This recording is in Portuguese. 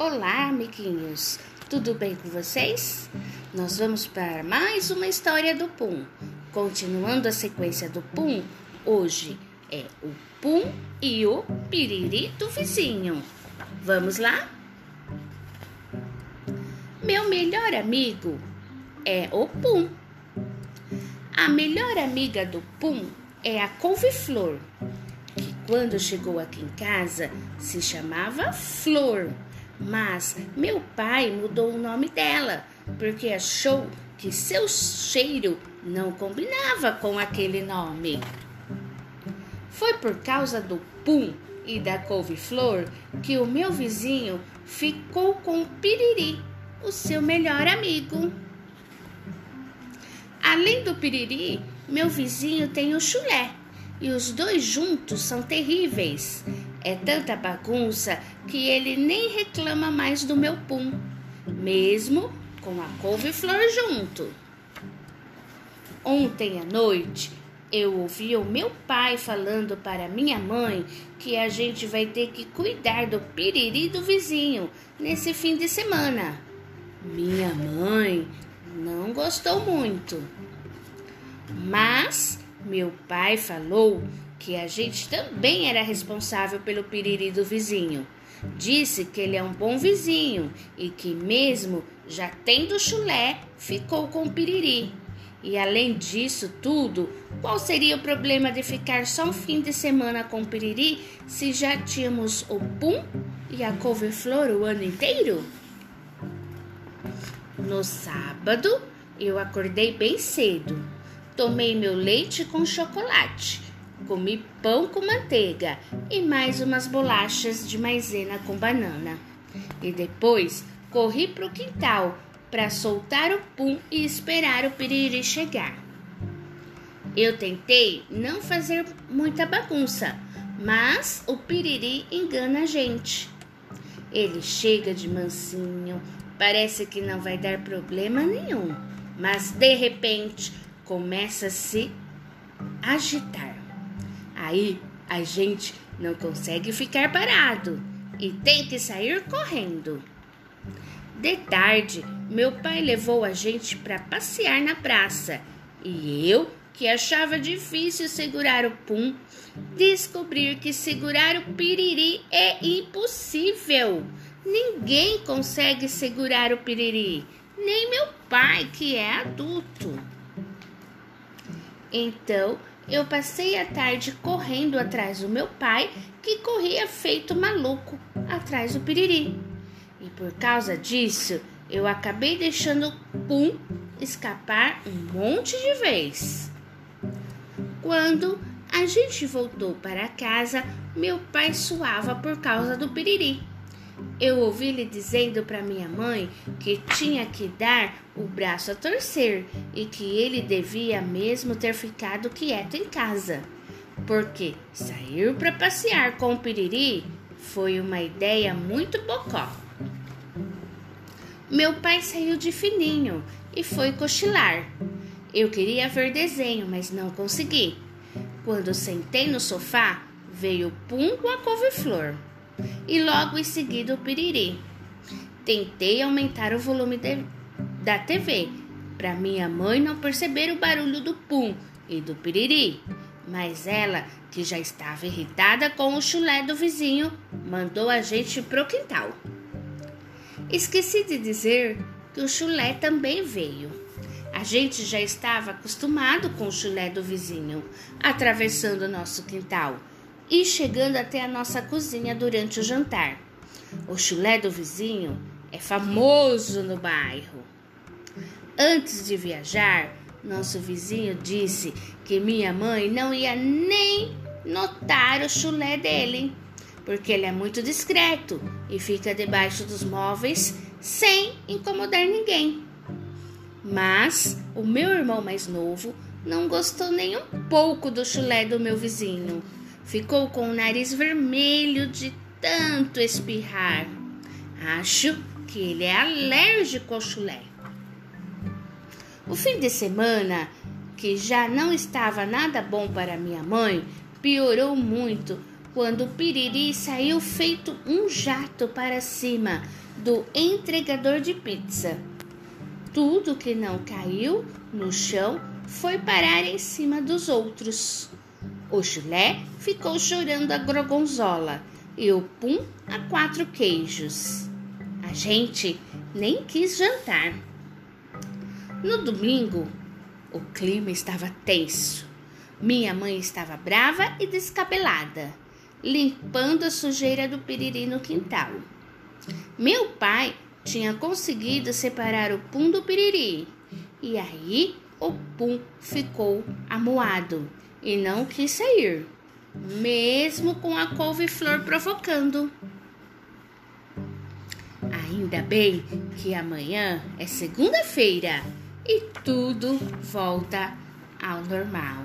Olá, amiguinhos! Tudo bem com vocês? Nós vamos para mais uma história do Pum. Continuando a sequência do Pum, hoje é o Pum e o Piriri do vizinho. Vamos lá? Meu melhor amigo é o Pum. A melhor amiga do Pum é a couve-flor, que quando chegou aqui em casa se chamava Flor mas meu pai mudou o nome dela porque achou que seu cheiro não combinava com aquele nome. Foi por causa do pum e da couve-flor que o meu vizinho ficou com o piriri, o seu melhor amigo. Além do piriri, meu vizinho tem o chulé e os dois juntos são terríveis. É tanta bagunça que ele nem reclama mais do meu pum, mesmo com a couve-flor junto. Ontem à noite eu ouvi o meu pai falando para minha mãe que a gente vai ter que cuidar do piriri do vizinho nesse fim de semana. Minha mãe não gostou muito. Mas meu pai falou que a gente também era responsável pelo piriri do vizinho. Disse que ele é um bom vizinho e que, mesmo já tendo chulé, ficou com o piriri. E além disso tudo, qual seria o problema de ficar só um fim de semana com o piriri se já tínhamos o pum e a couve-flor o ano inteiro? No sábado, eu acordei bem cedo. Tomei meu leite com chocolate Comi pão com manteiga e mais umas bolachas de maisena com banana. E depois corri para o quintal para soltar o pum e esperar o piriri chegar. Eu tentei não fazer muita bagunça, mas o piriri engana a gente. Ele chega de mansinho, parece que não vai dar problema nenhum, mas de repente começa a se agitar. Aí a gente não consegue ficar parado e tem que sair correndo. De tarde, meu pai levou a gente para passear na praça e eu, que achava difícil segurar o pum, descobri que segurar o piriri é impossível. Ninguém consegue segurar o piriri, nem meu pai, que é adulto. Então eu passei a tarde correndo atrás do meu pai, que corria feito maluco atrás do piriri. E por causa disso, eu acabei deixando Pum escapar um monte de vez. Quando a gente voltou para casa, meu pai suava por causa do piriri. Eu ouvi ele dizendo para minha mãe que tinha que dar o braço a torcer e que ele devia mesmo ter ficado quieto em casa, porque sair para passear com o piriri foi uma ideia muito bocó. Meu pai saiu de fininho e foi cochilar. Eu queria ver desenho, mas não consegui. Quando sentei no sofá, veio Pum com a couve-flor e logo em seguida o piriri. Tentei aumentar o volume de, da TV para minha mãe não perceber o barulho do pum e do piriri, mas ela, que já estava irritada com o chulé do vizinho, mandou a gente pro quintal. Esqueci de dizer que o chulé também veio. A gente já estava acostumado com o chulé do vizinho, atravessando o nosso quintal e chegando até a nossa cozinha durante o jantar. O chulé do vizinho é famoso no bairro. Antes de viajar, nosso vizinho disse que minha mãe não ia nem notar o chulé dele, porque ele é muito discreto e fica debaixo dos móveis sem incomodar ninguém. Mas o meu irmão mais novo não gostou nem um pouco do chulé do meu vizinho Ficou com o nariz vermelho de tanto espirrar. Acho que ele é alérgico ao chulé. O fim de semana, que já não estava nada bom para minha mãe, piorou muito quando o piriri saiu feito um jato para cima do entregador de pizza. Tudo que não caiu no chão foi parar em cima dos outros. O chulé ficou chorando a grogonzola e o pum a quatro queijos. A gente nem quis jantar. No domingo, o clima estava tenso. Minha mãe estava brava e descabelada, limpando a sujeira do piriri no quintal. Meu pai tinha conseguido separar o pum do piriri, e aí o pum ficou amuado e não quis sair, mesmo com a couve-flor provocando. Ainda bem que amanhã é segunda-feira e tudo volta ao normal.